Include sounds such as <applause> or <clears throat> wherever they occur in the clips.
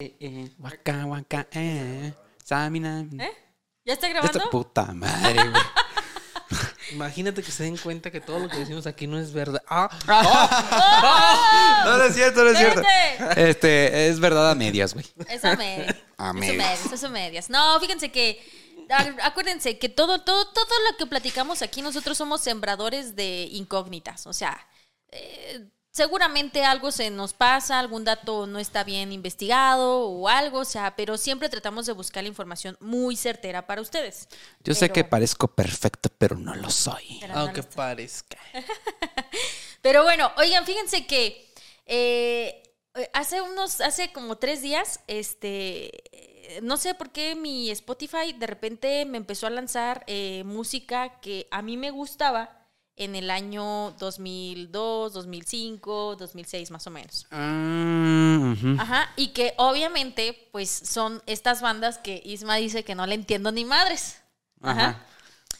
Eh, eh, waka, waka, eh. Samina. ¿Eh? ¿Ya está Esta grabando? puta madre, güey. <laughs> Imagínate que se den cuenta que todo lo que decimos aquí no es verdad. Ah, No, no es cierto, no es cierto. Este, es verdad a medias, güey. Es a medias. <laughs> A medias. es a medias. No, fíjense que acuérdense que todo, todo, todo lo que platicamos aquí nosotros somos sembradores de incógnitas. O sea, eh, seguramente algo se nos pasa, algún dato no está bien investigado o algo, o sea, pero siempre tratamos de buscar la información muy certera para ustedes. Yo sé que parezco perfecto, pero no lo soy. aunque parezca. <laughs> Pero bueno, oigan, fíjense que eh, hace unos, hace como tres días, este, eh, no sé por qué mi Spotify de repente me empezó a lanzar eh, música que a mí me gustaba en el año 2002, 2005, 2006 más o menos. Ah. Ajá, y que obviamente pues son estas bandas que Isma dice que no le entiendo ni madres. Ajá. Ajá.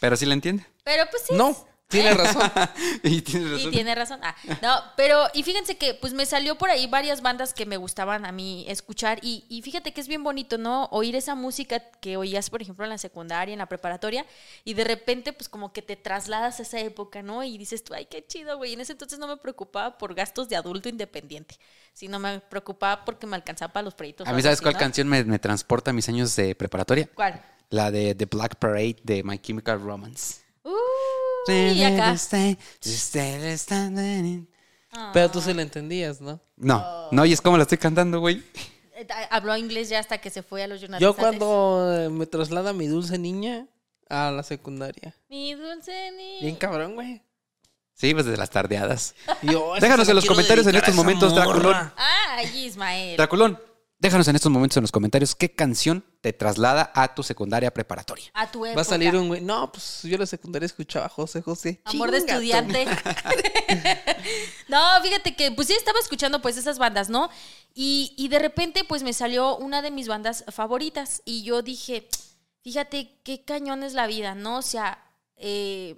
Pero sí la entiende. Pero pues sí. No, tiene razón. <laughs> y tiene Y razón. tiene razón. Ah, no, pero, y fíjense que pues me salió por ahí varias bandas que me gustaban a mí escuchar. Y, y fíjate que es bien bonito, ¿no? Oír esa música que oías, por ejemplo, en la secundaria, en la preparatoria, y de repente, pues como que te trasladas a esa época, ¿no? Y dices tú, ay, qué chido, güey. En ese entonces no me preocupaba por gastos de adulto independiente, sino me preocupaba porque me alcanzaba para los proyectos. A mí, ¿sabes cuál canción me, me transporta a mis años de preparatoria? ¿Cuál? La de The Black Parade de My Chemical Romance. Y acá. Pero tú se lo entendías, ¿no? No, no, y es como la estoy cantando, güey. Eh, Habló inglés ya hasta que se fue a los United Yo States. cuando eh, me traslada mi dulce niña a la secundaria. Mi dulce niña. Bien cabrón, güey. Sí, pues de las tardeadas. Yo, Déjanos en la los comentarios en estos momentos, Draculón. Ay, Ismael. Draculón, déjanos en estos momentos en los comentarios qué canción te traslada a tu secundaria preparatoria. A tu época. Va a salir un güey. No, pues yo en la secundaria escuchaba a José José. Amor de Chinga estudiante. <laughs> no, fíjate que pues sí estaba escuchando pues esas bandas, ¿no? Y, y de repente pues me salió una de mis bandas favoritas y yo dije, fíjate qué cañón es la vida, ¿no? O sea, eh,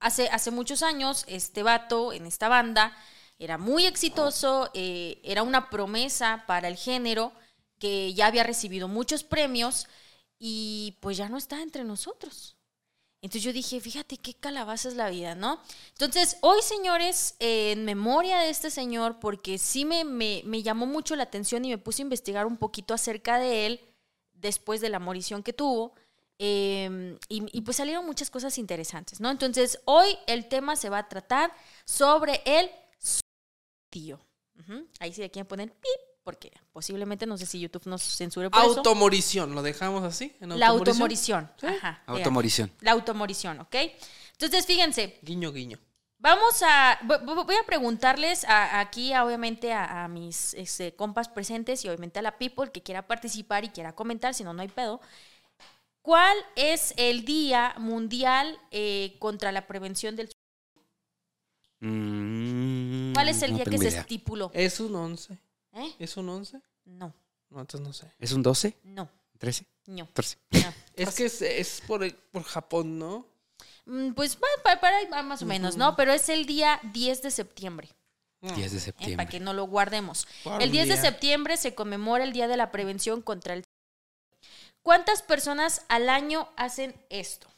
hace, hace muchos años este vato en esta banda era muy exitoso, eh, era una promesa para el género que ya había recibido muchos premios y pues ya no está entre nosotros. Entonces yo dije, fíjate qué calabaza es la vida, ¿no? Entonces, hoy, señores, en memoria de este señor, porque sí me, me, me llamó mucho la atención y me puse a investigar un poquito acerca de él después de la morición que tuvo. eh, y, y pues salieron muchas cosas interesantes, ¿no? Entonces, hoy el tema se va a tratar sobre el tío. Ahí sí le quieren poner pip, porque posiblemente no sé si YouTube nos censure por eso. Automorición, ¿lo dejamos así? ¿En La automorición. Sí. Ajá, Automorición. la automorición, ¿ok? Entonces, fíjense, Guiño, guiño. vamos a. vo- vo- Voy a preguntarles a- aquí, obviamente, a, a mis este, compas presentes y obviamente a la people que quiera participar y quiera comentar, si no, no hay pedo. ¿Cuál es el Día Mundial eh, contra la Prevención del Mm, ¿Cuál es el no día que se idea. estipuló? ¿Es un 11? ¿Eh? ¿Es un 11? No, No, entonces no sé. ¿Es un 12? no, ¿13? no. 14. no. <laughs> Es que es, es por, el- por Japón, ¿no? Mm, Pues para ahí va más o menos, ¿no? Pero es el día 10 de septiembre. 10 de ¿eh? septiembre. para que no lo guardemos. Guarda El un 10 de día. septiembre se conmemora el Día de la Prevención contra el ¿Cuántas personas al año hacen esto?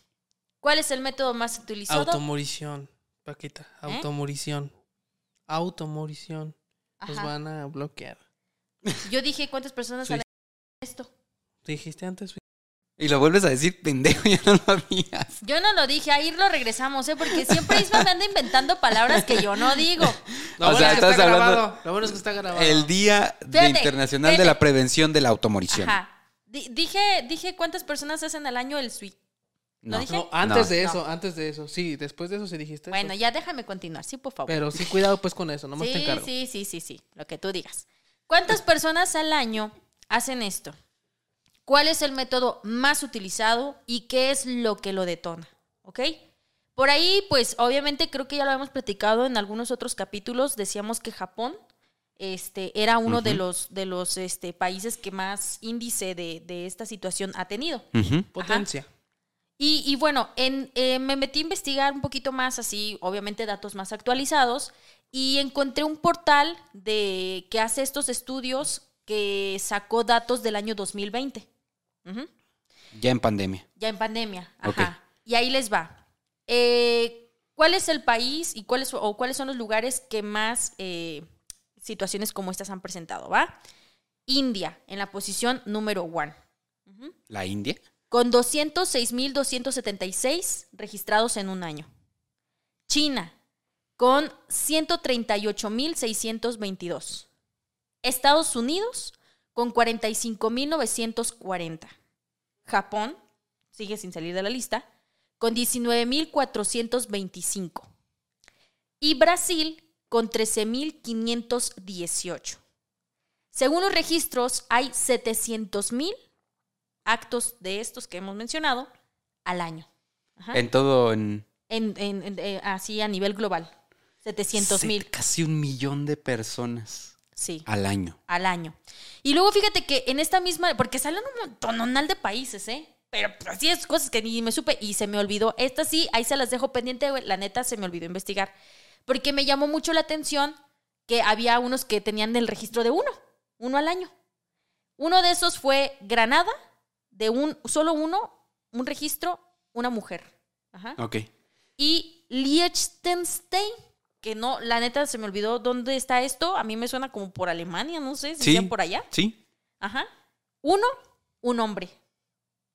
¿Cuál es el método más utilizado? Automorición, Paquita. ¿Eh? Automorición. Nos van a bloquear. Yo dije cuántas personas al año hacen esto. Dijiste antes. Y lo vuelves a decir, pendejo, <laughs> ya no lo digas. Yo no lo dije, ahí lo regresamos, ¿eh? Porque siempre Isma me anda inventando palabras que yo no digo. Lo O bueno sea, es que está estás hablando- grabado. Lo bueno es que está grabado. El Día de Fíjate, Internacional de la Prevención de la Automorición. Ajá. Di- dije, dije cuántas personas hacen al año el suite. ¿No dije? No, antes No. de No. eso, antes de eso. Sí, después de eso sí dijiste. Bueno, eso. ya déjame continuar, sí, por favor. Pero sí, cuidado pues con eso, nomás te Sí, encargo. sí, sí, sí, sí, lo que tú digas. ¿Cuántas personas al año hacen esto? ¿Cuál es el método más utilizado y qué es lo que lo detona? ¿Ok? Por ahí, pues obviamente creo que ya lo hemos platicado en algunos otros capítulos. Decíamos que Japón este, era uno de los, de los este, países que más índice de, de esta situación ha tenido. Potencia. Y, y bueno, en, eh, me metí a investigar un poquito más, así, obviamente datos más actualizados, y encontré un portal de, que hace estos estudios que sacó datos del año 2020. Ujú. Ya en pandemia. Ya en pandemia. Ajá. Y ahí les va. Eh, ¿Cuál es el país y cuáles, o cuáles son los lugares que más eh, situaciones como estas han presentado? ¿Va? India, en la posición número one. La India. Con 206.276 registrados en un año. China, con 138.622. Estados Unidos, con 45.940. Japón, sigue sin salir de la lista, con 19.425. Y Brasil, con 13.518. Según los registros, hay 700.000 actos de estos que hemos mencionado al año. Ajá. En todo, en... En- en- en- eh, así a nivel global. 700 mil. Casi un millón de personas Sí, al año. al año. Y luego fíjate que en esta misma, porque salen un montonal de países, ¿eh? Pero pues, así es cosas que ni me supe y se me olvidó. Esta sí, ahí se las dejo pendiente, güey. La neta se me olvidó investigar. Porque me llamó mucho la atención que había unos que tenían el registro de uno, uno al año. Uno de esos fue Granada, de un, solo uno, un registro, una mujer. Ajá. Ok. Y Liechtenstein, que no, la neta se me olvidó dónde está esto. A mí me suena como por Alemania, no sé, si Sí. por allá. Sí. Ajá. Uno, un hombre.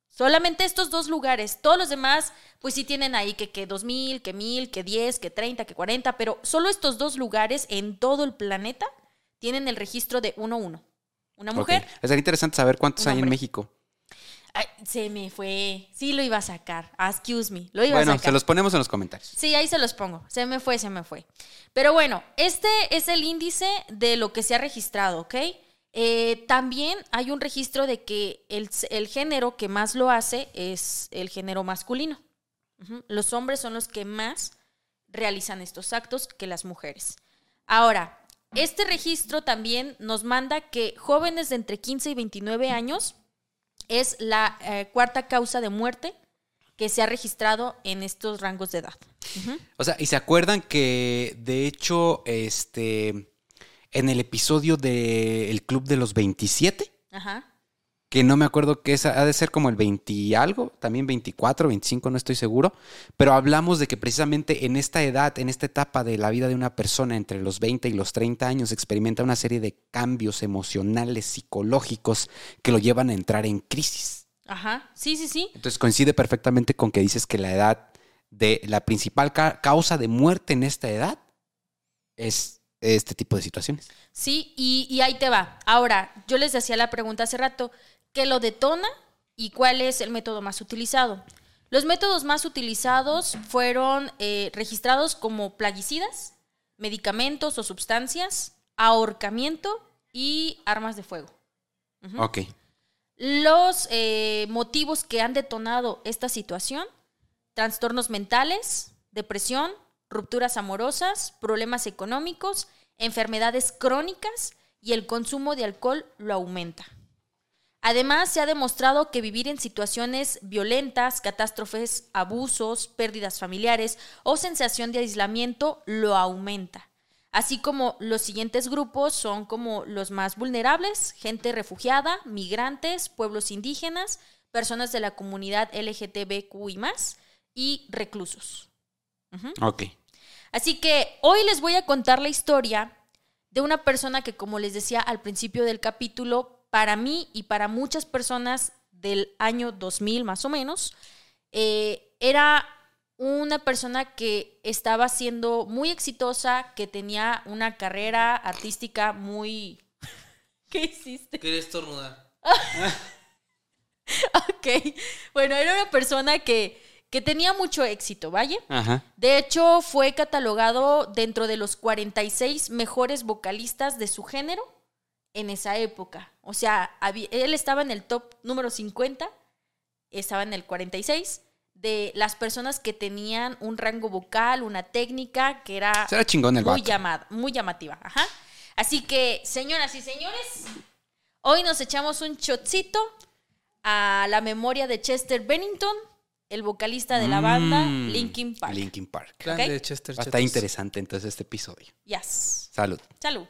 Solamente estos dos lugares. Todos los demás, pues sí tienen ahí que, que 2000, que 1000, que 10, que 30, que 40, pero solo estos dos lugares en todo el planeta tienen el registro de 1-1. Una mujer. Ok. Sería interesante saber cuántos Un hay en. México. Ay, se me fue. Sí, lo iba a sacar. Ah, Excuse me. Lo iba a Bueno, sacar. se los ponemos en los comentarios. Sí, ahí se los pongo. Se me fue, se me fue. Pero bueno, este es el índice de lo que se ha registrado, ¿ok? Eh, también hay un registro de que el, el género que más lo hace es el género masculino. Los hombres son los que más realizan estos actos que las mujeres. Ahora, este registro también nos manda que jóvenes de entre 15 y 29 años es la eh, cuarta causa de muerte que se ha registrado en estos rangos de edad. O sea, y se acuerdan que de hecho, este, en el episodio del Club de los 27, Ajá. Que no me acuerdo que esa ha de ser como el 20 y algo, también 24, 25, no estoy seguro, pero hablamos de que precisamente en esta edad, en esta etapa de la vida de una persona entre los 20 y los 30 años, experimenta una serie de cambios emocionales, psicológicos, que lo llevan a entrar en crisis. Ajá. Sí, sí, sí. Entonces coincide perfectamente con que dices que la edad de la principal ca- causa de muerte en esta edad es este tipo de situaciones. Sí, y, y ahí te va. Ahora, yo les decía la pregunta hace rato, ¿qué lo detona y cuál es el método más utilizado? Los métodos más utilizados fueron eh, registrados como plaguicidas, medicamentos o sustancias, ahorcamiento y armas de fuego. Ok. Los eh, motivos que han detonado esta situación, trastornos mentales, depresión, rupturas amorosas, problemas económicos, enfermedades crónicas y el consumo de alcohol lo aumenta. Además, se ha demostrado que vivir en situaciones violentas, catástrofes, abusos, pérdidas familiares o sensación de aislamiento lo aumenta. Así como los siguientes grupos son como los más vulnerables, gente refugiada, migrantes, pueblos indígenas, personas de la comunidad LGTBQI y reclusos. Ok. Así que hoy les voy a contar la historia de una persona que, como les decía al principio del capítulo, para mí y para muchas personas del año 2000 más o menos, eh, era una persona que estaba siendo muy exitosa, que tenía una carrera artística muy... <laughs> ¿Qué hiciste? Quería estornudar. <laughs> Ok, bueno, era una persona que, que tenía mucho éxito, ¿vaya? Ajá. De hecho, fue catalogado dentro de los 46 mejores vocalistas de su género en esa época. O sea, había- él estaba en el top número 50, estaba en el 46, de las personas que tenían un rango vocal, una técnica que era Será chingón el muy, llamada, muy llamativa. Ajá. Así que, señoras y señores, hoy nos echamos un shotcito a la memoria de Chester Bennington, el vocalista de la banda Mm, Linkin Park. Linkin Park. Clan Ok. de Chester estar Chetos. interesante entonces este episodio. Yes. Salud. Salud.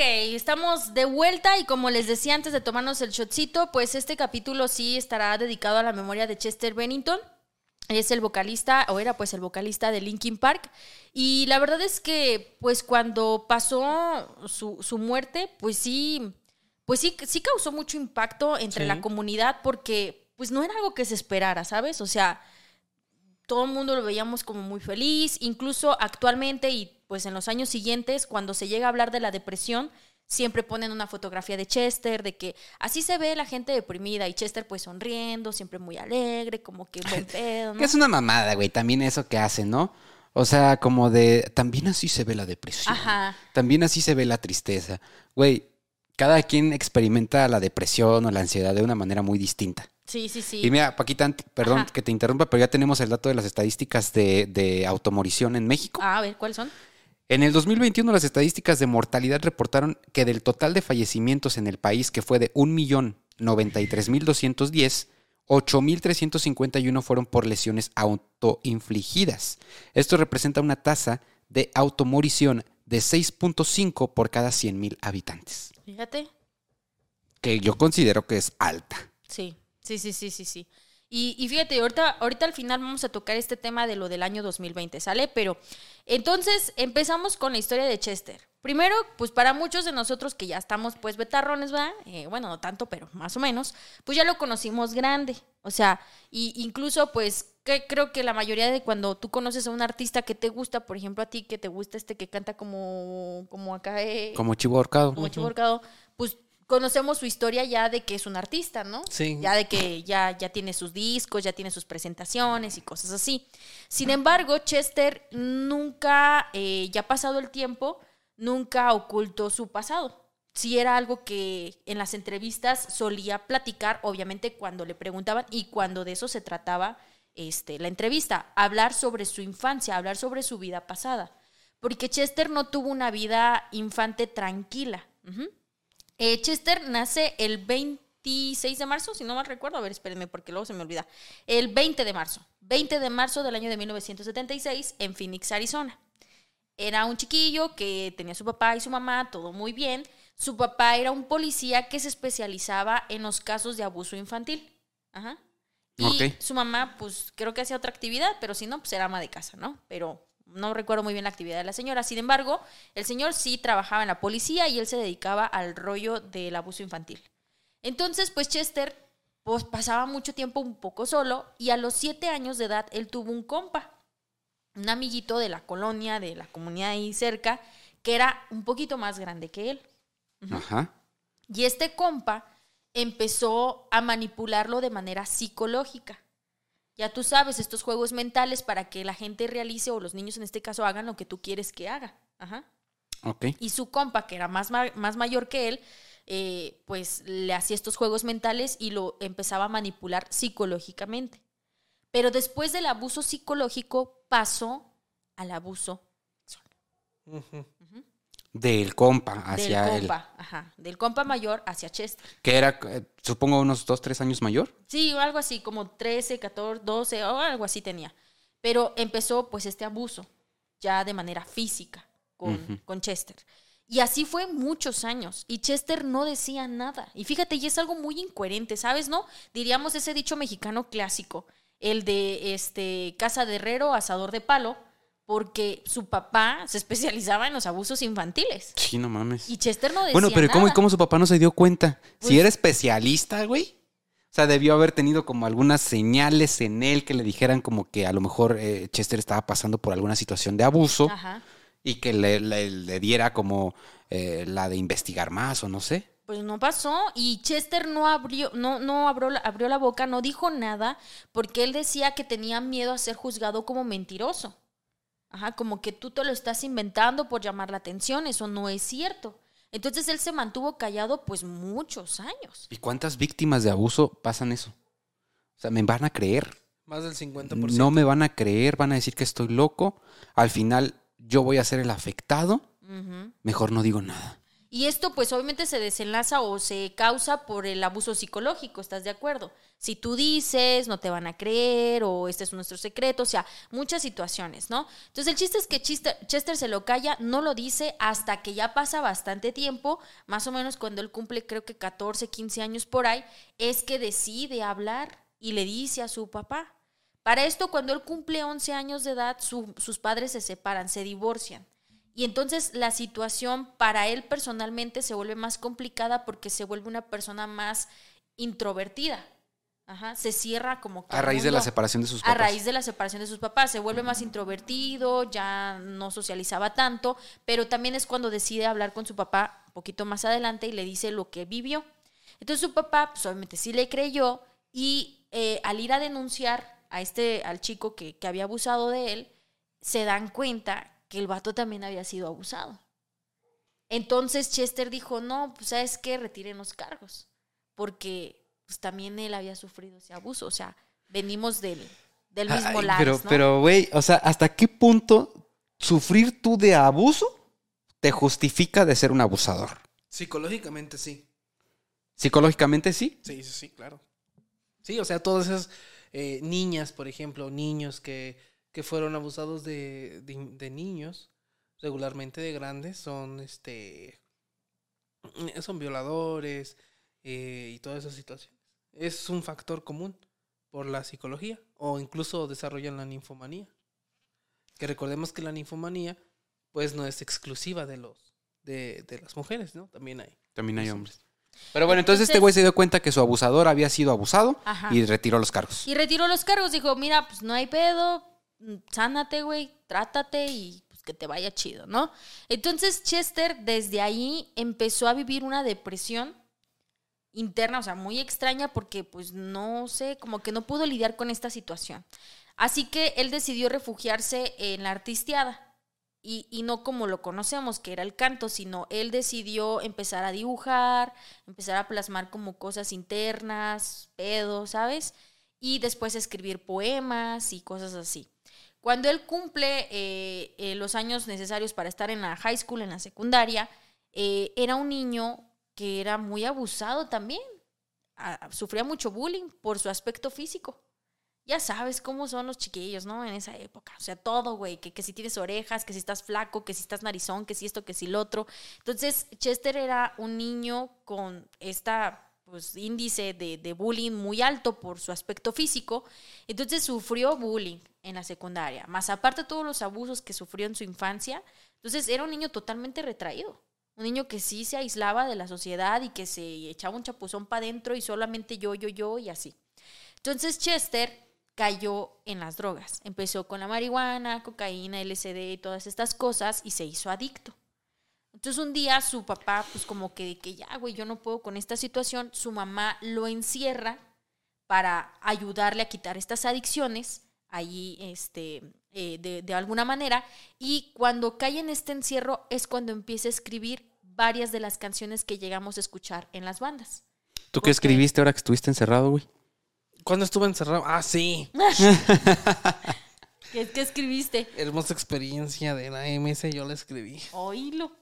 Ok, estamos de vuelta y como les decía antes de tomarnos el shotcito, pues este capítulo sí estará dedicado a la memoria de Chester Bennington. Es el vocalista, o era pues el vocalista de Linkin Park. Y la verdad es que, pues cuando pasó su, su muerte, pues sí, pues sí, sí causó mucho impacto entre Sí. la comunidad porque pues no era algo que se esperara, ¿sabes? O sea, todo el mundo lo veíamos como muy feliz, incluso actualmente y pues en los años siguientes, cuando se llega a hablar de la depresión, siempre ponen una fotografía de Chester, de que así se ve la gente deprimida y Chester pues sonriendo, siempre muy alegre, como que buen <laughs> pedo, ¿no? Que es una mamada, güey, también eso que hacen, ¿no? O sea, como de, también así se ve la depresión. Ajá. También así se ve la tristeza. Güey, cada quien experimenta la depresión o la ansiedad de una manera muy distinta. Sí, sí, sí. Y mira, Paquita, perdón Ajá. que te interrumpa, pero ya tenemos el dato de las estadísticas de, de automorición en México. Ah, a ver, ¿cuáles son? En el 2021 las estadísticas de mortalidad reportaron que del total de fallecimientos en el país, que fue de 1.093.210, 8.351 fueron por lesiones autoinfligidas. Esto representa una tasa de automorición de 6.5 por cada 100.000 habitantes, Fíjate. que yo considero que es alta. Sí, sí, sí, sí, sí, sí. Y, y fíjate, ahorita, ahorita al final vamos a tocar este tema de lo del año 2020, ¿sale? Pero entonces empezamos con la historia de Chester. Primero, pues para muchos de nosotros que ya estamos pues betarrones, ¿verdad? Eh, bueno, no tanto, pero más o menos, pues ya lo conocimos grande. O sea, y incluso pues que creo que la mayoría de cuando tú conoces a un artista que te gusta, por ejemplo a ti que te gusta este que canta como, como acá, eh, Como chivo ahorcado. como Chivo Horcado, pues conocemos su historia ya de que es un artista, ¿no? Sí. Ya de que ya, ya tiene sus discos, ya tiene sus presentaciones y cosas así. Sin embargo, Chester nunca, eh, ya pasado el tiempo, nunca ocultó su pasado. Sí era algo que en las entrevistas solía platicar, obviamente cuando le preguntaban y cuando de eso se trataba este, la entrevista, hablar sobre su infancia, hablar sobre su vida pasada. Porque Chester no tuvo una vida infante tranquila. Eh, Chester nace el 26 de marzo, si no mal recuerdo. A ver, espérenme, porque luego se me olvida. El 20 de marzo. 20 de marzo del año de 1976 en Phoenix, Arizona. Era un chiquillo que tenía su papá y su mamá, todo muy bien. Su papá era un policía que se especializaba en los casos de abuso infantil. Ajá. Y su mamá, pues creo que hacía otra actividad, pero si no, pues era ama de casa, ¿no? Pero no recuerdo muy bien la actividad de la señora. Sin embargo, el señor sí trabajaba en la policía y él se dedicaba al rollo del abuso infantil. Entonces, pues Chester pues, pasaba mucho tiempo un poco solo y a los siete años de edad él tuvo un compa, un amiguito de la colonia, de la comunidad ahí cerca, que era un poquito más grande que él. Ajá. Y este compa empezó a manipularlo de manera psicológica. Ya tú sabes, estos juegos mentales para que la gente realice, o los niños en este caso, hagan lo que tú quieres que haga. Ajá. Ok. Y su compa, que era más, más mayor que él, eh, pues le hacía estos juegos mentales y lo empezaba a manipular psicológicamente. Pero después del abuso psicológico pasó al abuso Ujú. Del compa hacia del él. compa, ajá, del compa mayor hacia Chester. Que era, eh, supongo, unos dos, tres años mayor. Sí, algo así, como 13, 14, 12, o algo así tenía. Pero empezó pues este abuso, ya de manera física, con, Ujú. con Chester. Y así fue muchos años. Y Chester no decía nada. Y fíjate, y es algo muy incoherente, ¿sabes? ¿No? Diríamos ese dicho mexicano clásico, el de este casa de herrero, asador de palo, porque su papá se especializaba en los abusos infantiles. Sí, no mames. Y Chester no decía Bueno, pero ¿cómo y nada. cómo su papá no se dio cuenta? Pues- si era especialista, güey. O sea, debió haber tenido como algunas señales en él que le dijeran como que a lo mejor eh, Chester estaba pasando por alguna situación de abuso Ajá. y que le, le- le diera como eh, la de investigar más o no sé. Pues no pasó y Chester no abrió, no, no abrió, abrió la boca, no dijo nada, porque él decía que tenía miedo a ser juzgado como mentiroso. Ajá, como que tú te lo estás inventando por llamar la atención, eso no es cierto. Entonces él se mantuvo callado pues muchos años. ¿Y cuántas víctimas de abuso pasan eso? O sea, me van a creer. Más del 50%. No me van a creer, van a decir que estoy loco. Al final yo voy a ser el afectado. Mejor no digo nada. Y esto pues obviamente se desenlaza o se causa por el abuso psicológico, ¿estás de acuerdo? Si tú dices, no te van a creer o este es nuestro secreto, o sea, muchas situaciones, ¿no? Entonces el chiste es que Chester, Chester se lo calla, no lo dice hasta que ya pasa bastante tiempo, más o menos cuando él cumple creo que 14, 15 años por ahí, es que decide hablar y le dice a su papá. Para esto, cuando él cumple 11 años de edad, su- sus padres se separan, se divorcian. Y entonces la situación para él personalmente se vuelve más complicada porque se vuelve una persona más introvertida. Ajá, se cierra como que A raíz de la separación de sus A papás. raíz de la separación de sus papás, se vuelve más introvertido, ya no socializaba tanto, pero también es cuando decide hablar con su papá un poquito más adelante y le dice lo que vivió. Entonces su papá, pues obviamente sí le creyó y eh, al ir a denunciar a este, al chico que, que había abusado de él, se dan cuenta que el vato también había sido abusado. Entonces Chester dijo, no, pues sabes qué, retiren los cargos, porque pues también él había sufrido ese abuso, o sea, venimos del, del mismo Ay, lado. pero, pero, güey, o sea, ¿hasta qué punto sufrir tú de abuso te justifica de ser un abusador? Psicológicamente sí. Psicológicamente sí. Sí, sí, sí, claro. Sí, o sea, todas esas eh, niñas, por ejemplo, niños que, que fueron abusados de, de, de niños, regularmente de grandes, son este son violadores eh, y todas esas situaciones. Es un factor común por la psicología o incluso desarrollan la ninfomanía. Que recordemos que la ninfomanía pues no es exclusiva de los de, de las mujeres, ¿no? También hay. También hay hombres. Pero bueno, entonces, este güey se dio cuenta que su abusador había sido abusado Ajá. y retiró los cargos. Y retiró los cargos, dijo, mira, pues no hay pedo, mm, sánate, güey, trátate y pues que te vaya chido, ¿no? Entonces Chester desde ahí empezó a vivir una depresión interna, o sea, muy extraña porque pues no sé, como que no pudo lidiar con esta situación. Así que él decidió refugiarse en la artisteada. Y, y no como lo conocemos, que era el canto, sino él decidió empezar a dibujar, empezar a plasmar como cosas internas, pedos, ¿sabes? Y después escribir poemas y cosas así. Cuando él cumple eh, eh, los años necesarios para estar en la high school, en la secundaria, eh, era un niño que era muy abusado también. Ah, sufría mucho bullying por su aspecto físico. Ya sabes cómo son los chiquillos, ¿no? En esa época. O sea, todo, güey. Que, que si tienes orejas, que si estás flaco, que si estás narizón, que si esto, que si lo otro. Entonces, Chester era un niño con esta pues, índice de, de bullying muy alto por su aspecto físico. Entonces, sufrió bullying en la secundaria. Más aparte todos los abusos que sufrió en su infancia. Entonces, era un niño totalmente retraído. Un niño que sí se aislaba de la sociedad y que se echaba un chapuzón para adentro y solamente yo, yo, yo y así. Entonces Chester cayó en las drogas. Empezó con la marihuana, cocaína, LSD y todas estas cosas y se hizo adicto. Entonces un día su papá, pues como que, que ya, güey, yo no puedo con esta situación, su mamá lo encierra para ayudarle a quitar estas adicciones ahí, este, eh, de, de alguna manera. Y cuando cae en este encierro es cuando empieza a escribir varias de las canciones que llegamos a escuchar en las bandas. ¿Tú qué escribiste ahora que estuviste encerrado, güey? ¿Cuándo estuve encerrado? Ah, sí. <laughs> ¿Qué, qué escribiste? Hermosa experiencia de la MS, yo la escribí. Oílo.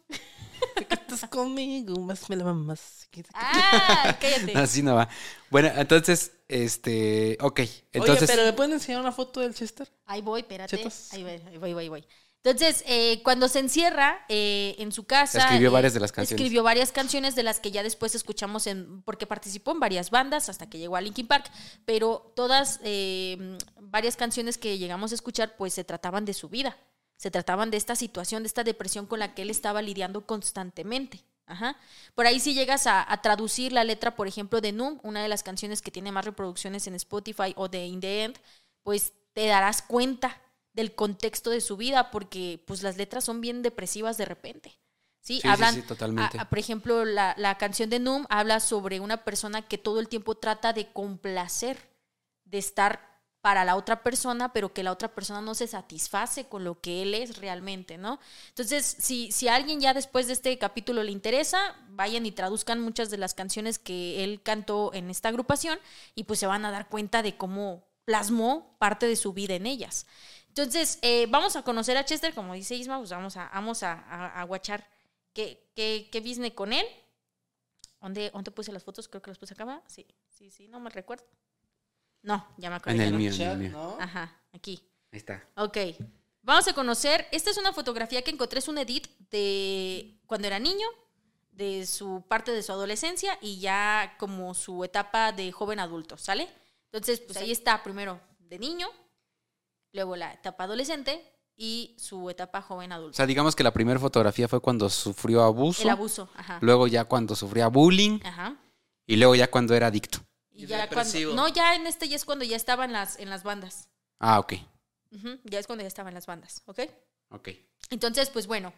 que estás conmigo, más me la más. Ah, cállate. <laughs> Así no va. Bueno, entonces, este, ok. Entonces, Oye, pero ¿me pueden enseñar una foto del Chester? Ahí voy, espérate. Chetos. Ahí voy, ahí voy, ahí voy, ahí voy. Entonces, eh, cuando se encierra eh, en su casa. Escribió eh, varias de las canciones. Escribió varias canciones de las que ya después escuchamos en. Porque participó en varias bandas hasta que llegó a Linkin Park. Pero todas, eh, varias canciones que llegamos a escuchar, pues se trataban de su vida. Se trataban de esta situación, de esta depresión con la que él estaba lidiando constantemente. Ajá. Por ahí si llegas a, a traducir la letra, por ejemplo, de Noom, una de las canciones que tiene más reproducciones en Spotify o de In the End, pues te darás cuenta del contexto de su vida porque pues las letras son bien depresivas de repente. Sí, Sí, sí, hablan, sí, totalmente. a- a- por ejemplo, la, la canción de Noom habla sobre una persona que todo el tiempo trata de complacer, de estar para la otra persona, pero que la otra persona no se satisface con lo que él es realmente, ¿no? Entonces, si, si a alguien ya después de este capítulo le interesa, vayan y traduzcan muchas de las canciones que él cantó en esta agrupación y pues se van a dar cuenta de cómo plasmó parte de su vida en ellas. Entonces, eh, vamos a conocer a Chester, como dice Isma, pues vamos a, vamos a, a, a guachar que, que, que business con él. ¿Dónde, ¿Dónde puse las fotos? Creo que las puse acá. Sí, sí, sí, no me recuerdo. No, ya me acuerdo. En el mío, en el mío. ¿no? Ajá, aquí. Ahí está. Ok. Vamos a conocer. Esta es una fotografía que encontré, es un edit de cuando era niño, de su parte de su adolescencia y ya como su etapa de joven adulto, ¿sale? Entonces, pues ahí está primero de niño, luego la etapa adolescente y su etapa joven O adulto. sea, digamos que la primera fotografía fue cuando sufrió abuso, El abuso, ajá. luego ya cuando sufría bullying Ajá. y luego ya cuando era adicto. Y Y ya cuando. No, ya en este ya es cuando ya estaba en las, en las bandas. Ah, ok. Ujú, Ya es cuando ya estaba en las bandas, ¿ok? Ok. Entonces, pues bueno.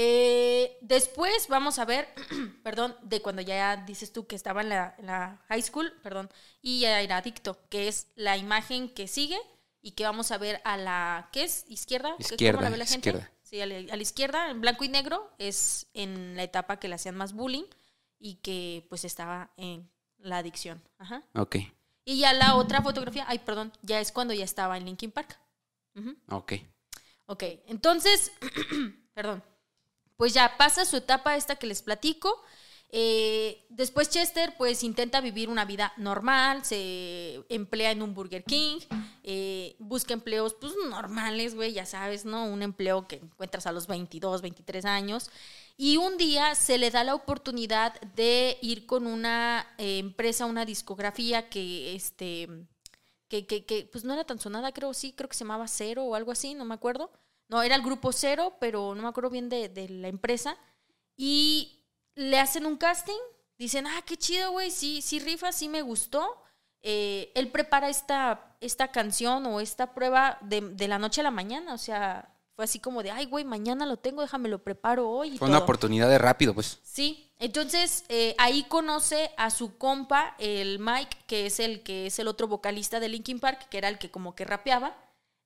Eh, después vamos a ver, <clears throat> perdón, de cuando ya dices tú que estaba en la, en la high school, perdón, y ya era adicto, que es la imagen que sigue y que vamos a ver a la, ¿qué es? ¿Izquierda? ¿Qué- Izquierda, ¿Cómo la ve la gente? izquierda. Sí, a la, a la izquierda, en blanco y negro, es en la etapa que le hacían más bullying y que pues estaba en la adicción. Ajá. Ok. Y ya la otra fotografía, ay, perdón, ya es cuando ya estaba en Linkin Park. Ujú. Ok. Ok, entonces, <clears throat> perdón, pues ya pasa su etapa esta que les platico. Eh, después Chester pues intenta vivir una vida normal, se emplea en un Burger King, eh, busca empleos pues normales, güey, ya sabes, ¿no? Un empleo que encuentras a los 22, 23 años. Y un día se le da la oportunidad de ir con una eh, empresa, una discografía que, este, que, que, que, pues no era tan sonada, creo, sí, creo que se llamaba Cero o algo así, no me acuerdo. No, era el grupo Cero, pero no me acuerdo bien de, de la empresa. Y le hacen un casting, dicen, ah, qué chido, güey, sí, sí rifa, sí me gustó. Eh, él prepara esta, esta canción o esta prueba de, de la noche a la mañana, o sea, fue así como de, ay, güey, mañana lo tengo, déjame lo preparo hoy. y Fue una todo". oportunidad de rápido, pues. Sí, entonces eh, ahí conoce a su compa, el Mike, que es el que es el otro vocalista de Linkin Park, que era el que como que rapeaba,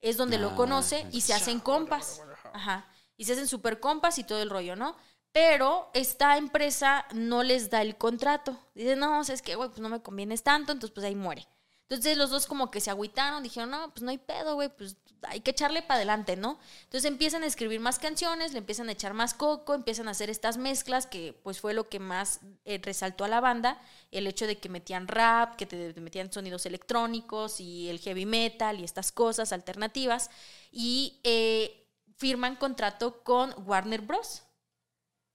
es donde Ah, lo conoce y se hacen compas. Ajá. Y se hacen super compas y todo el rollo, ¿no? Pero esta empresa no les da el contrato. Dicen, no, o sea, es que, güey, pues no me convienes tanto, entonces pues ahí muere. Entonces los dos como que se agüitaron, dijeron, no, pues no hay pedo, güey, pues hay que echarle para adelante, ¿no? Entonces empiezan a escribir más canciones, le empiezan a echar más coco, empiezan a hacer estas mezclas que pues fue lo que más eh, resaltó a la banda, el hecho de que metían rap, que te, te metían sonidos electrónicos y el heavy metal y estas cosas alternativas y eh, firman contrato con Warner Bros.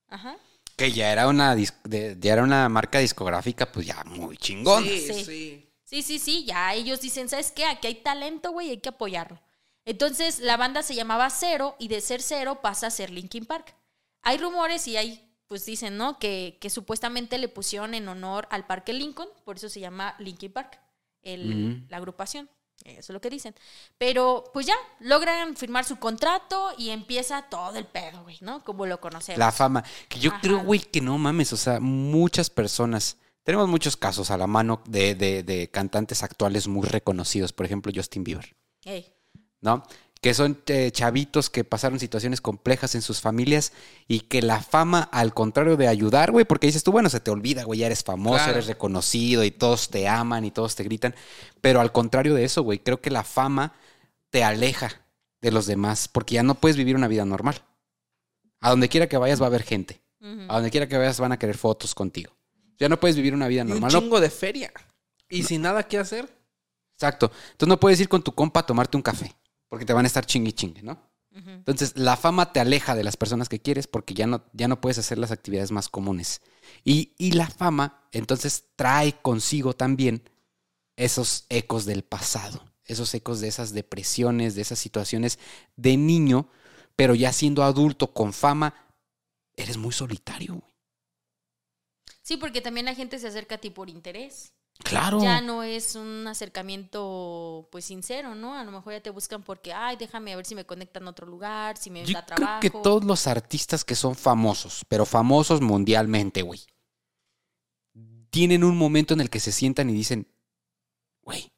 Ajá. Que ya era una dis- de- ya era una marca discográfica, pues ya muy chingón. Sí, Sí. sí. Sí, sí, sí, ya ellos dicen, ¿sabes qué? Aquí hay talento, güey, hay que apoyarlo. Entonces la banda se llamaba Cero y de ser Cero pasa a ser Linkin Park. Hay rumores y hay, pues dicen, ¿no? Que, que supuestamente le pusieron en honor al Parque Lincoln, por eso se llama Linkin Park, el- la agrupación. Eso es lo que dicen. Pero pues ya, logran firmar su contrato y empieza todo el pedo, güey, ¿no? Como lo conocemos. La fama. Que yo Ajá. creo, güey, que no mames. O sea, muchas personas. Tenemos muchos casos a la mano de, de- de cantantes actuales muy reconocidos. Por ejemplo, Justin Bieber, Ey, ¿no? Que son eh, chavitos que pasaron situaciones complejas en sus familias y que la fama, al contrario de ayudar, güey, porque dices tú, bueno, se te olvida, güey, ya eres famoso, Claro. eres reconocido y todos te aman y todos te gritan. Pero al contrario de eso, güey, creo que la fama te aleja de los demás porque ya no puedes vivir una vida normal. A donde quiera que vayas va a haber gente. A donde quiera que vayas van a querer fotos contigo. Ya no puedes vivir una vida Y un normal. ¿no? chingo de feria. Y sin nada que hacer. Exacto. Entonces no puedes ir con tu compa a tomarte un café. Porque te van a estar chingue chingue, ¿no? Entonces la fama te aleja de las personas que quieres porque ya no, ya no puedes hacer las actividades más comunes. Y, y la fama entonces trae consigo también esos ecos del pasado. Esos ecos de esas depresiones, de esas situaciones de niño, pero ya siendo adulto con fama, eres muy solitario, güey. Sí, porque también la gente se acerca a ti por interés. Claro. Ya no es un acercamiento pues sincero, ¿no? A lo mejor ya te buscan porque, ay, déjame a ver si me conectan a otro lugar, si me Yo da creo trabajo. que todos los artistas que son famosos, pero famosos mundialmente, güey, tienen un momento en el que se sientan y dicen, güey,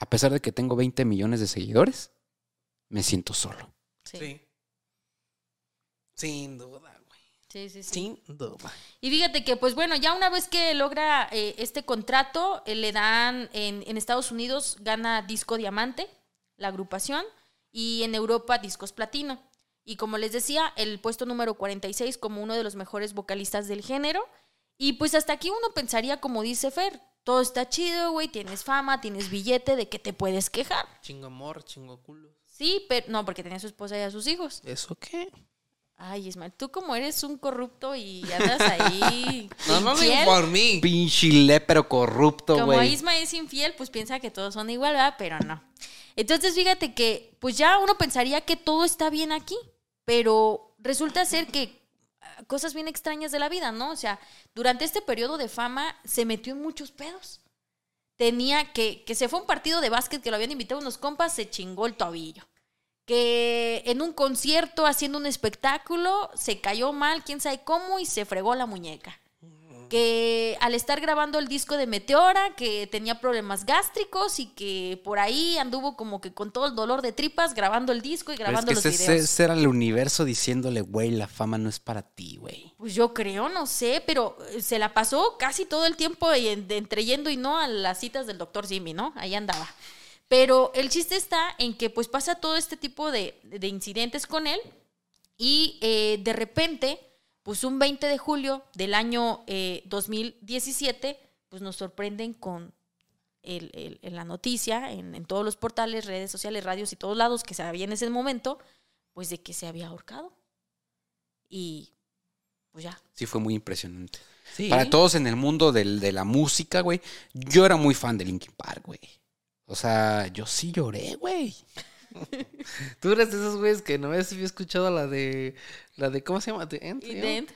a pesar de que tengo 20 millones de seguidores, me siento solo. Sí. Sí. Sin duda. Sí, sí, sí. Sin duda. Y fíjate que, pues bueno, ya una vez que logra eh, este contrato, eh, le dan en, en Estados Unidos, gana disco diamante, la agrupación, y en Europa discos platino. Y como les decía, el puesto número 46 como uno de los mejores vocalistas del género. Y pues hasta aquí uno pensaría, como dice Fer, todo está chido, güey, tienes fama, tienes billete, ¿de qué te puedes quejar? Chingo amor, chingo culo. Sí, pero no, porque tenía a su esposa y a sus hijos. ¿Eso qué? Ay, Ismael, tú como eres un corrupto y andas ahí. <laughs> No, no digo por mí. Pinche lépero corrupto, Como güey. Isma es infiel, pues piensa que todos son igual, ¿verdad? Pero no. Entonces, fíjate que, pues ya uno pensaría que todo está bien aquí, pero resulta ser que ah, cosas bien extrañas de la vida, ¿no? O sea, durante este periodo de fama se metió en muchos pedos. Tenía que, que se fue a un partido de básquet que lo habían invitado unos compas, se chingó el tobillo. Que en un concierto haciendo un espectáculo se cayó mal, quién sabe cómo, y se fregó la muñeca que al estar grabando el disco de Meteora, que tenía problemas gástricos y que por ahí anduvo como que con todo el dolor de tripas grabando el disco y Pero es grabando que los ese, videos. ese era el universo diciéndole, güey, la fama no es para ti, güey. Pues yo creo, no sé, pero eh, se la pasó casi todo el tiempo entre yendo y no a las citas del doctor Jimmy, ¿no? Ahí andaba. Pero el chiste está en que pues pasa todo este tipo de, de incidentes con él y eh, de repente, pues un 20 de julio del año eh, 2017, pues nos sorprenden con el- el- en la noticia, en, en todos los portales, redes sociales, radios y todos lados que se había en ese momento, pues de que se había ahorcado. Y pues ya. Sí, fue muy impresionante. Sí. Para todos en el mundo del- de la música, güey, yo era muy fan de Linkin Park, güey. O sea, yo sí lloré, güey. Tú eres de esos güeyes que no había escuchado la de. La de. ¿Cómo se llama? The End,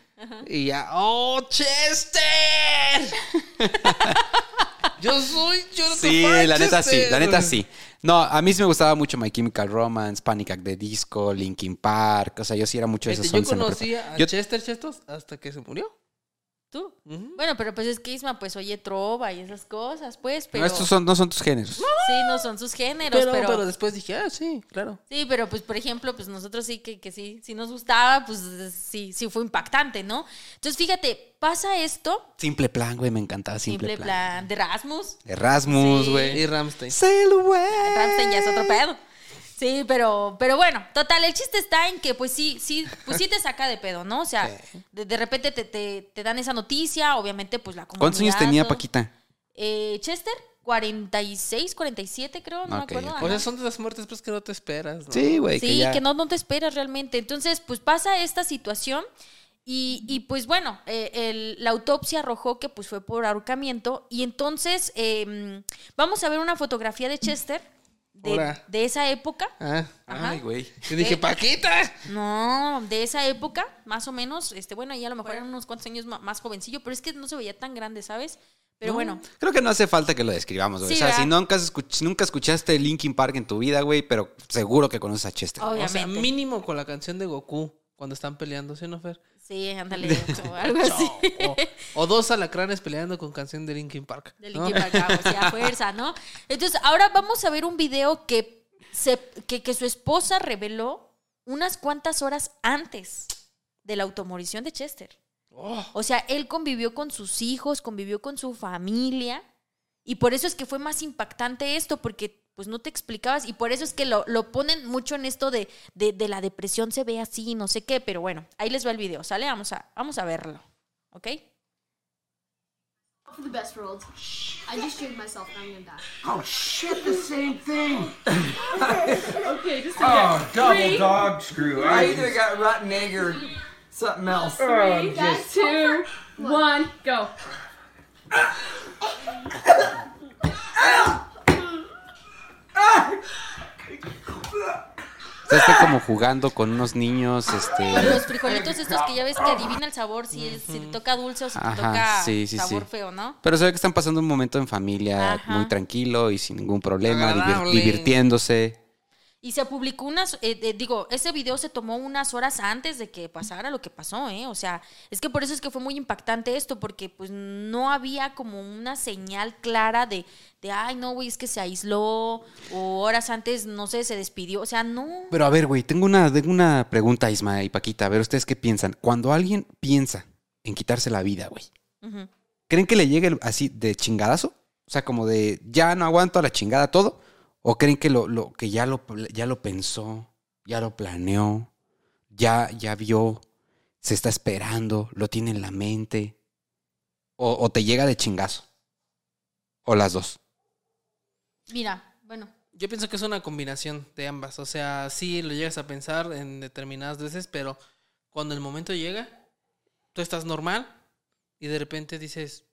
Y ya. ¡Oh, Chester! yo soy Jonathan Sí, la neta sí, la neta sí. No, a mí sí me gustaba mucho My Chemical Romance, Panic at the Disco, Linkin Park. O sea, yo sí era mucho de esos yo sons en la conocí prepa. a Yo- Chester Chestos hasta que se murió. Bueno, pero pues es que Isma pues oye trova y esas cosas, pues, pero No, estos son, no son tus géneros. sí, no son sus géneros, Pero, pero, pero después dije, ah, sí, claro. sí, pero pues por ejemplo, pues nosotros sí que, que sí, sí nos gustaba, pues sí, sí fue impactante, ¿no? Entonces, fíjate, pasa esto, Simple plan, güey, me encantaba Simple, simple plan. plan de Rasmus, Erasmus, Sí. güey. Y Ramstein. Silhouette. Ramstein ya es otro pedo. Sí, pero, pero bueno, total, el chiste está en que pues sí, sí, pues sí te saca de pedo, ¿no? O sea, de, de repente te, te, te dan esa noticia, obviamente pues la comunidad... ¿Cuántos años tenía. Paquita? Eh, Chester, 46, 47 creo, no Ok, me acuerdo. O sea, son de las muertes pues que no te esperas, ¿no? Sí, güey. Sí, que ya... que no, no te esperas realmente. Entonces, pues pasa esta situación y, y, pues bueno, eh, el- la autopsia arrojó que pues fue por ahorcamiento y entonces eh, vamos a ver una fotografía de Chester de, esa época. Ah. Ajá. Ay, güey. Y dije, Paquita. No, de esa época, más o menos, este, bueno, ahí a lo mejor eran unos cuantos años ma- más jovencillo, pero es que no se veía tan grande, ¿sabes? Pero No, bueno, Creo que no hace falta que lo describamos, güey. Sí, o sea, si nunca, has escuch- nunca escuchaste Linkin Park en tu vida, güey, pero seguro que conoces a Chester. Oh. O sea, Obviamente. mínimo con la canción de Goku cuando están peleando, ¿sí no, Fer? Sí, ándale, o <laughs> algo así. O, o dos alacranes peleando con canción de Linkin Park. De ¿no? Linkin Park, ah, pues, ya, fuerza, ¿no? Entonces, ahora vamos a ver un video que, se, que, que su esposa reveló unas cuantas horas antes de la automorición de Chester. Oh, O sea, él convivió con sus hijos, convivió con su familia. Y por eso es que fue más impactante esto, porque pues no te explicabas. Y por eso es que lo, lo ponen mucho en esto de, de, de la depresión se ve así, no sé qué. Pero bueno, ahí les va el video, ¿sale? Vamos a, vamos a verlo. ¿Ok? for the best world. I just trained myself and I'm gonna die. Oh shit, the same thing. Okay, just Oh, double Three. dog screw. I either got rotten egg or something else. three, Guys, two, one, go. O sea, está como jugando con unos niños, este... Los frijolitos estos que ya ves que adivina el sabor, si, es- si te toca dulce o si te Ajá, toca sí, sí, sabor sí. feo, ¿no? Pero se ve que están pasando un momento en familia Ajá. muy tranquilo y sin ningún problema, Agradable. divirtiéndose. Y se publicó unas, eh, eh, digo, ese video se tomó unas horas antes de que pasara lo que pasó, ¿eh? O sea, es que por eso es que fue muy impactante esto, porque pues no había como una señal clara de, de ay, no, güey, es que se aisló, o horas antes, no sé, se despidió, o sea, no. Pero a ver, güey, tengo una, tengo una pregunta, Isma y Paquita. A ver, ¿ustedes qué piensan? Cuando alguien piensa en quitarse la vida, güey. ¿creen que le llegue así de chingadazo? O sea, como de ya no aguanto a la chingada todo. ¿O creen que lo, lo- que ya lo, ya lo pensó, ya lo planeó, ya, ya vio, se está esperando, lo tiene en la mente, o, o te llega de chingazo, o las dos. Mira, bueno, Yo pienso que es una combinación de ambas. O sea, sí lo llegas a pensar en determinadas veces, pero cuando el momento llega, tú estás normal y de repente dices,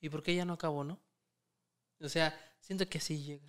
¿y por qué ya no acabó, no? O sea, siento que así llega.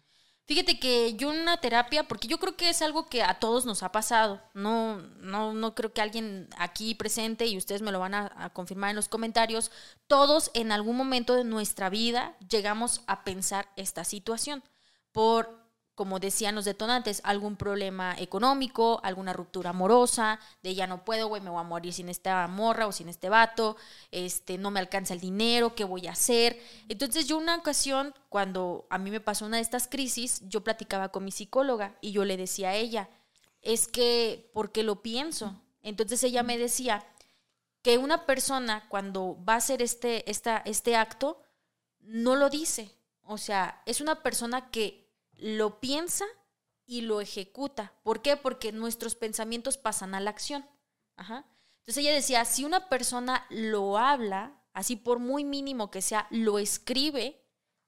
Fíjate que yo una terapia, porque yo creo que es algo que a todos nos ha pasado. No, no, no creo que alguien aquí presente, y ustedes me lo van a, a confirmar en los comentarios, todos en algún momento de nuestra vida llegamos a pensar esta situación. Por, como decían los detonantes, algún problema económico, alguna ruptura amorosa, de ya no puedo, güey, me voy a morir sin esta morra o sin este vato, este, no me alcanza el dinero, ¿qué voy a hacer? Entonces yo una ocasión, cuando a mí me pasó una de estas crisis, yo platicaba con mi psicóloga y yo le decía a ella, es que, ¿por qué lo pienso? Entonces ella me decía que una persona cuando va a hacer este, esta, este acto, no lo dice. O sea, es una persona que lo piensa y lo ejecuta. ¿Por qué? Porque nuestros pensamientos pasan a la acción. Ajá. Entonces ella decía, si una persona lo habla, así por muy mínimo que sea, lo escribe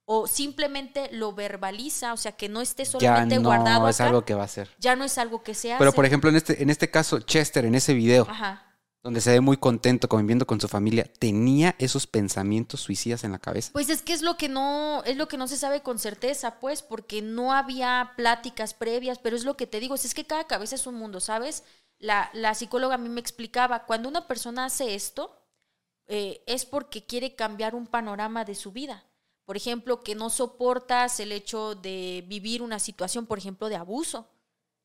o simplemente lo verbaliza, o sea, que no esté Ya solamente no guardado es acá, algo que va a hacer. ya no es algo que se hace. Pero por ejemplo, en este, en este caso, Chester, en ese video, Ajá. Donde se ve muy contento conviviendo con su familia, ¿tenía esos pensamientos suicidas en la cabeza? Pues es que es lo que no, es lo que no se sabe con certeza, pues, porque no había pláticas previas, pero es lo que te digo, es que cada cabeza es un mundo, ¿sabes? La, la psicóloga a mí me explicaba, cuando una persona hace esto, eh, es porque quiere cambiar un panorama de su vida. Por ejemplo, que no soportas el hecho de vivir una situación, por ejemplo, de abuso.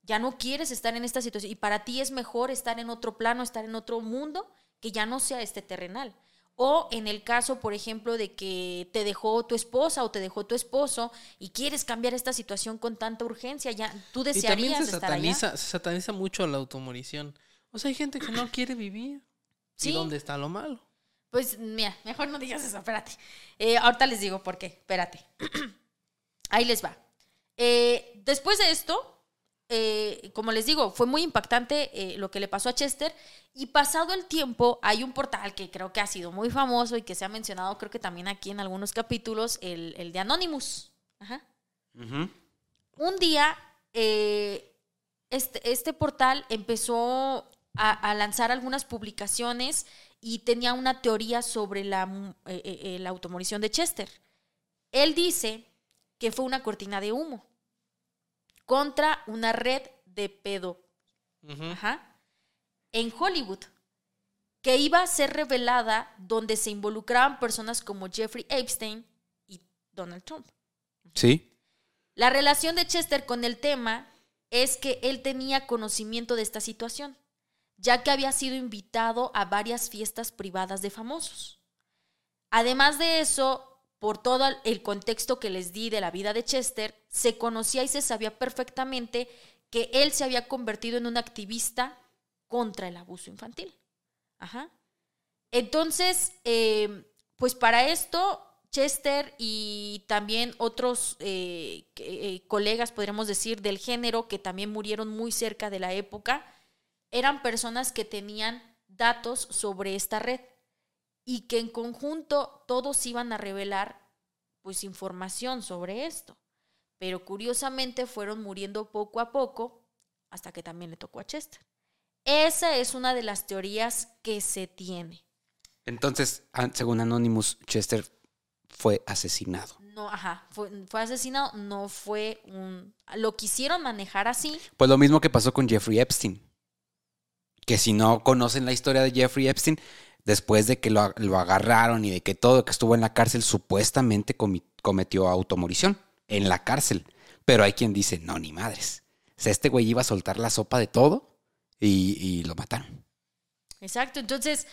Ya no quieres estar en esta situación y para ti es mejor estar en otro plano, estar en otro mundo que ya no sea este terrenal. O en el caso, por ejemplo, de que te dejó tu esposa o te dejó tu esposo y quieres cambiar esta situación con tanta urgencia, ya tú Y también desearías se estar allá. se sataniza mucho la automorición. O sea, hay gente que no <clears throat> quiere vivir. Sí. ¿Y dónde está lo malo? Pues mira, mejor no digas eso, espérate. Eh, ahorita les digo por qué, espérate. <clears throat> Ahí les va. Eh, después de esto, eh, como les digo, fue muy impactante eh, lo que le pasó a Chester. Y pasado el tiempo, hay un portal que creo que ha sido muy famoso y que se ha mencionado, creo que también aquí en algunos capítulos, el, el de Anonymous. Ajá. Un día, eh, este, este portal empezó a, a lanzar algunas publicaciones y tenía una teoría sobre la, mm, la automorición de Chester. Él dice que fue una cortina de humo contra una red de pedo. Ajá. en Hollywood, que iba a ser revelada donde se involucraban personas como Jeffrey Epstein y Donald Trump. Sí. La relación de Chester con el tema es que él tenía conocimiento de esta situación, ya que había sido invitado a varias fiestas privadas de famosos. Además de eso, por todo el contexto que les di de la vida de Chester, se conocía y se sabía perfectamente que él se había convertido en un activista contra el abuso infantil. Ajá. Entonces, eh, pues para esto, Chester y también otros eh, eh, colegas, podríamos decir, del género que también murieron muy cerca de la época, eran personas que tenían datos sobre esta red y que en conjunto todos iban a revelar pues información sobre esto. Pero curiosamente fueron muriendo poco a poco hasta que también le tocó a Chester. Esa es una de las teorías que se tiene. Entonces, an- según Anonymous, Chester fue asesinado. No, ajá, fue, fue asesinado, no fue un... Lo quisieron manejar así. Pues lo mismo que pasó con Jeffrey Epstein. Que si no conocen la historia de Jeffrey Epstein, después de que lo, lo agarraron y de que todo que estuvo en la cárcel, supuestamente cometió automorición en la cárcel. Pero hay quien dice, no, ni madres. O sea, este güey iba a soltar la sopa de todo y, y lo mataron. Exacto, entonces,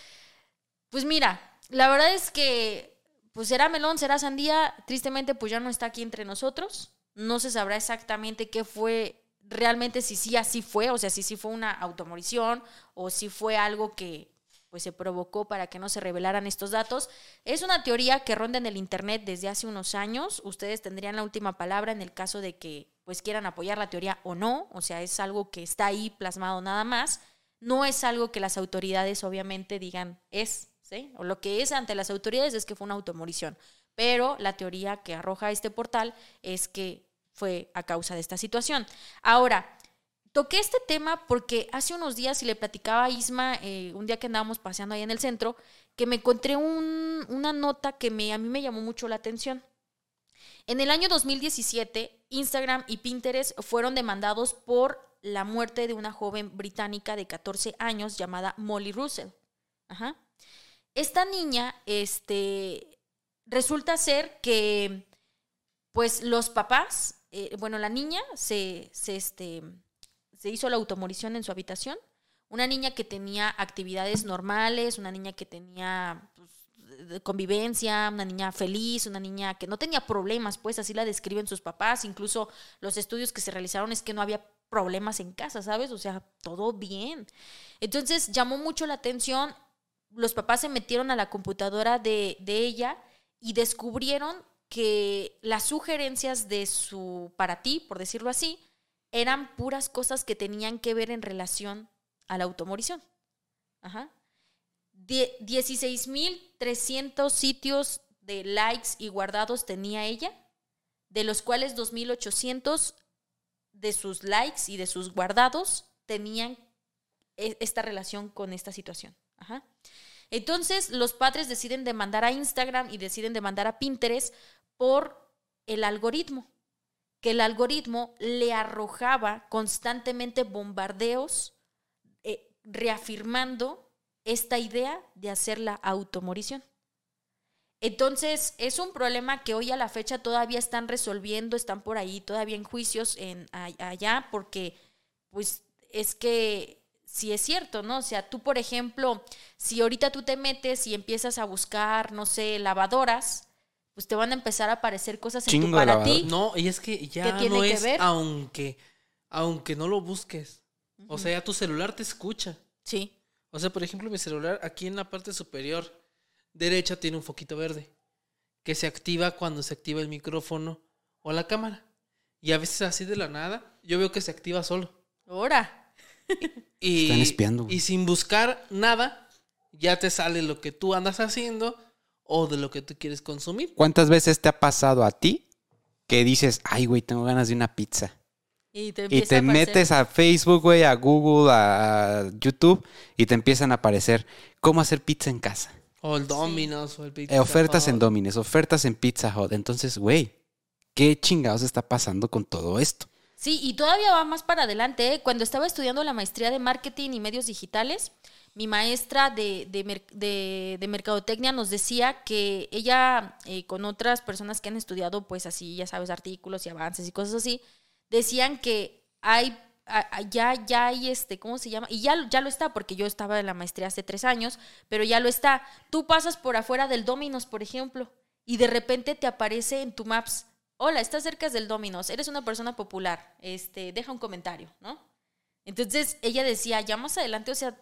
pues mira, la verdad es que, pues será melón, será sandía, tristemente pues ya no está aquí entre nosotros, no se sabrá exactamente qué fue realmente, si sí así fue, o sea, si sí fue una automorición o si fue algo que pues se provocó para que no se revelaran estos datos. Es una teoría que ronda en el internet desde hace unos años. Ustedes tendrían la última palabra en el caso de que pues quieran apoyar la teoría o no, o sea, es algo que está ahí plasmado nada más. no es algo que las autoridades obviamente digan es, ¿sí? O lo que es ante las autoridades es que fue una automorición. Pero la teoría que arroja este portal es que fue a causa de esta situación. Ahora, toqué este tema porque hace unos días, y le platicaba a Isma, eh, un día que andábamos paseando ahí en el centro, que me encontré un- una nota que me, a mí me llamó mucho la atención. En el año 2017, Instagram y Pinterest fueron demandados por la muerte de una joven británica de 14 años llamada Molly Russell. Ajá. Esta niña, este, resulta ser que, pues los papás, eh, bueno, la niña se, se, este, se hizo la automorición en su habitación. Una niña que tenía actividades normales, una niña que tenía pues, convivencia, una niña feliz, una niña que no tenía problemas, pues así la describen sus papás. Incluso los estudios que se realizaron es que no había problemas en casa, ¿sabes? O sea, todo bien. Entonces llamó mucho la atención. Los papás se metieron a la computadora de, de ella y descubrieron que las sugerencias de su para ti, por decirlo así, eran puras cosas que tenían que ver en relación a la automorición. Ajá. Die- 16.300 sitios de likes y guardados tenía ella, de los cuales 2.800 de sus likes y de sus guardados tenían e- esta relación con esta situación. Ajá. Entonces, los padres deciden demandar a Instagram y deciden demandar a Pinterest por el algoritmo, que el algoritmo le arrojaba constantemente bombardeos eh, reafirmando esta idea de hacer la automorición. Entonces, es un problema que hoy a la fecha todavía están resolviendo, están por ahí todavía en juicios en, allá, porque pues es que sí es cierto, ¿no? O sea, tú, por ejemplo, si ahorita tú te metes y empiezas a buscar, no sé, lavadoras, pues te van a empezar a aparecer cosas en tu para ti. No, y es que ya tiene no que es ver? aunque aunque no lo busques. O sea, ya tu celular te escucha. Sí. O sea, por ejemplo, mi celular aquí en la parte superior derecha tiene un foquito verde que se activa cuando se activa el micrófono o la cámara. Y a veces así de la nada, yo veo que se activa solo. Ahora. Y, Están espiando, güey. y sin buscar nada, ya te sale lo que tú andas haciendo o de lo que tú quieres consumir. ¿Cuántas veces te ha pasado a ti que dices, ay, güey, tengo ganas de una pizza? Y te, Y te a metes a Facebook, güey, a Google, a YouTube y te empiezan a aparecer cómo hacer pizza en casa. O el Domino's o el Pizza Eh, ofertas en. Domino's, ofertas en Pizza Hut. Entonces, güey, ¿qué chingados está pasando con todo esto? Sí, y todavía va más para adelante. ¿eh? Cuando estaba estudiando la maestría de marketing y medios digitales, mi maestra de, de, de- mercadotecnia nos decía que ella, eh, con otras personas que han estudiado, pues así, ya sabes, artículos y avances y cosas así, decían que hay, ya, ya hay este, ¿cómo se llama? Y ya, ya lo está, porque yo estaba en la maestría hace tres años, pero ya lo está. Tú pasas por afuera del Dominos, por ejemplo, y de repente te aparece en tu Maps, hola, estás cerca del Dominos, eres una persona popular, este, deja un comentario, ¿no? Entonces ella decía, ya más adelante, o sea,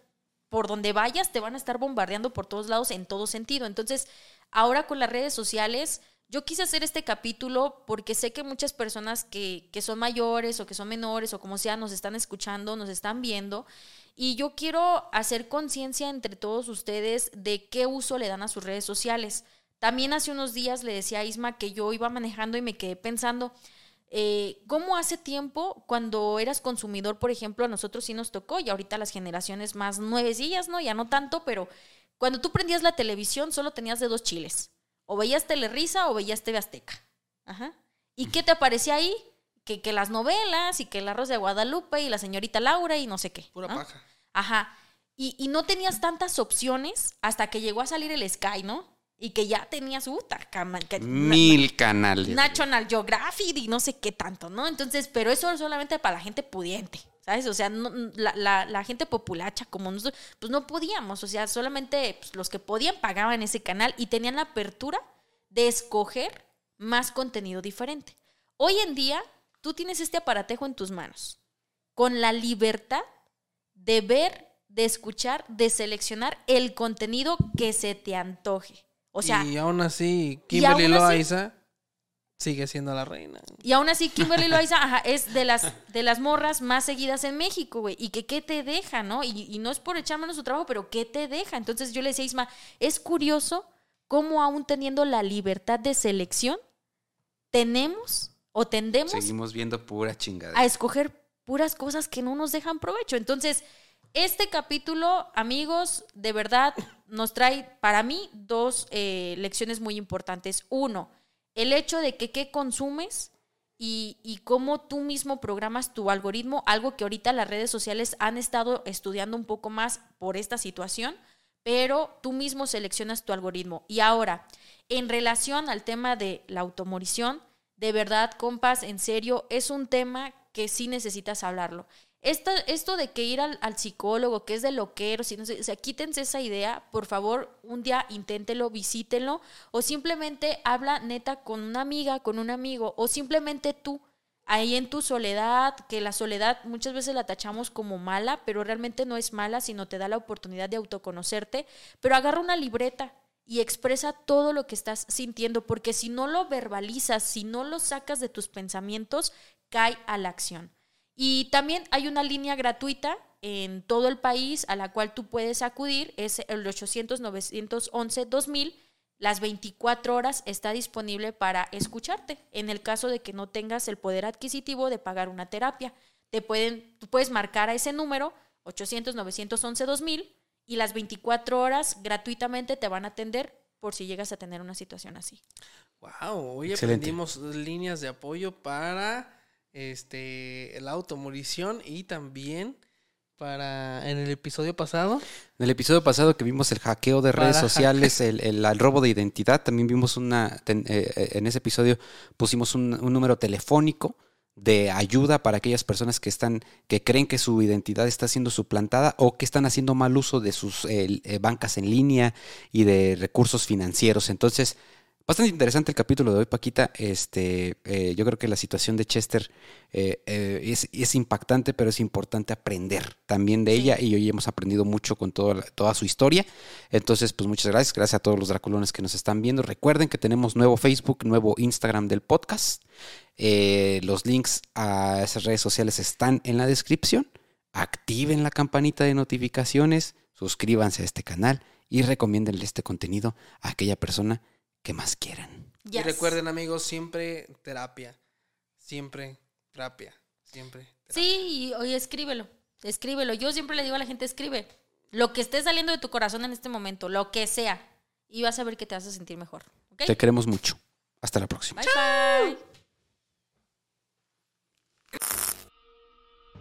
por donde vayas te van a estar bombardeando por todos lados en todo sentido. Entonces, ahora con las redes sociales, yo quise hacer este capítulo porque sé que muchas personas que, que son mayores o que son menores o como sea nos están escuchando, nos están viendo. Y yo quiero hacer conciencia entre todos ustedes de qué uso le dan a sus redes sociales. También hace unos días le decía a Isma que yo iba manejando y me quedé pensando, eh, ¿cómo hace tiempo cuando eras consumidor, por ejemplo, a nosotros sí nos tocó y ahorita las generaciones más nuevecillas, ¿no? Ya no tanto, pero cuando tú prendías la televisión solo tenías de dos chiles. O veías Telerisa o veías TV Azteca. Ajá. ¿Y qué te aparecía ahí? Que, que las novelas y que el arroz de Guadalupe y la señorita Laura y no sé qué. Pura ¿no? paja. Ajá. Y, y no tenías tantas opciones hasta que llegó a salir el Sky, ¿no? Y que ya tenías, uh, cama- que- Mil canales. National Geographic y no sé qué tanto, ¿no? Entonces, pero eso es solamente para la gente pudiente, ¿sabes? O sea, no- la, la- la gente populacha como nosotros, pues no podíamos, o sea, solamente pues, los que podían pagaban ese canal y tenían la apertura de escoger más contenido diferente. Hoy en día, tú tienes este aparatejo en tus manos, con la libertad de ver, de escuchar, de seleccionar el contenido que se te antoje. O sea, y aún así, aún Kimberly así- Loaiza Sigue siendo la reina. Y aún así, Kimberly Loaiza ajá, es de las, de las morras más seguidas en México, güey. Y que qué te deja, ¿no? Y, y no es por echarme su trabajo, pero qué te deja. Entonces yo le decía a Isma, es curioso cómo aún teniendo la libertad de selección, tenemos o tendemos Seguimos viendo pura chingada. a escoger puras cosas que no nos dejan provecho. Entonces, este capítulo, amigos, de verdad nos trae para mí dos eh, lecciones muy importantes. Uno, el hecho de que qué consumes y, y cómo tú mismo programas tu algoritmo, algo que ahorita las redes sociales han estado estudiando un poco más por esta situación, pero tú mismo seleccionas tu algoritmo. Y ahora, en relación al tema de la automorición, de verdad, compas, en serio, es un tema que sí necesitas hablarlo. Esto, esto de que ir al, psicólogo, que es de loquero, si no sé, o sea, quítense esa idea, por favor, un día inténtelo, visítenlo, o simplemente habla neta con una amiga, con un amigo, o simplemente tú, ahí en tu soledad, que la soledad muchas veces la tachamos como mala, pero realmente no es mala, sino te da la oportunidad de autoconocerte, pero agarra una libreta y expresa todo lo que estás sintiendo, porque si no lo verbalizas, si no lo sacas de tus pensamientos, cae a la acción. Y también hay una línea gratuita en todo el país a la cual tú puedes acudir, es el 800-911-2000. Las 24 horas está disponible para escucharte. En el caso de que no tengas el poder adquisitivo de pagar una terapia, te pueden, tú puedes marcar a ese número 800-911-2000 y las 24 horas gratuitamente te van a atender por si llegas a tener una situación así. Wow, hoy Excelente. aprendimos líneas de apoyo para este la automorición y también para en el episodio pasado En el episodio pasado que vimos el hackeo de redes sociales, el, el- el robo de identidad, también vimos una, ten- eh, eh, en ese episodio pusimos un, un número telefónico de ayuda para aquellas personas que están, que creen que su identidad está siendo suplantada o que están haciendo mal uso de sus eh, bancas en línea y de recursos financieros. Entonces, bastante interesante el capítulo de hoy, Paquita. Este, eh, yo creo que la situación de Chester eh, eh, es, es impactante, pero es importante aprender también de Sí. ella y hoy hemos aprendido mucho con toda, toda su historia. Entonces, pues muchas gracias. Gracias a todos los draculones que nos están viendo. Recuerden que tenemos nuevo Facebook, nuevo Instagram del podcast. Los links a esas redes sociales están en la descripción. Activen la campanita de notificaciones, suscríbanse a este canal y recomiéndenle este contenido a aquella persona que más quieran. y recuerden amigos siempre terapia siempre terapia siempre terapia. Sí, y oye, escríbelo, escríbelo. Yo siempre le digo a la gente, escribe lo que esté saliendo de tu corazón en este momento, lo que sea, y vas a ver que te vas a sentir mejor. Te queremos mucho. Hasta la próxima. Bye bye.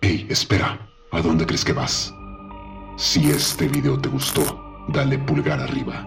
Hey, espera, ¿a dónde crees que vas? Si este video te gustó, dale pulgar arriba.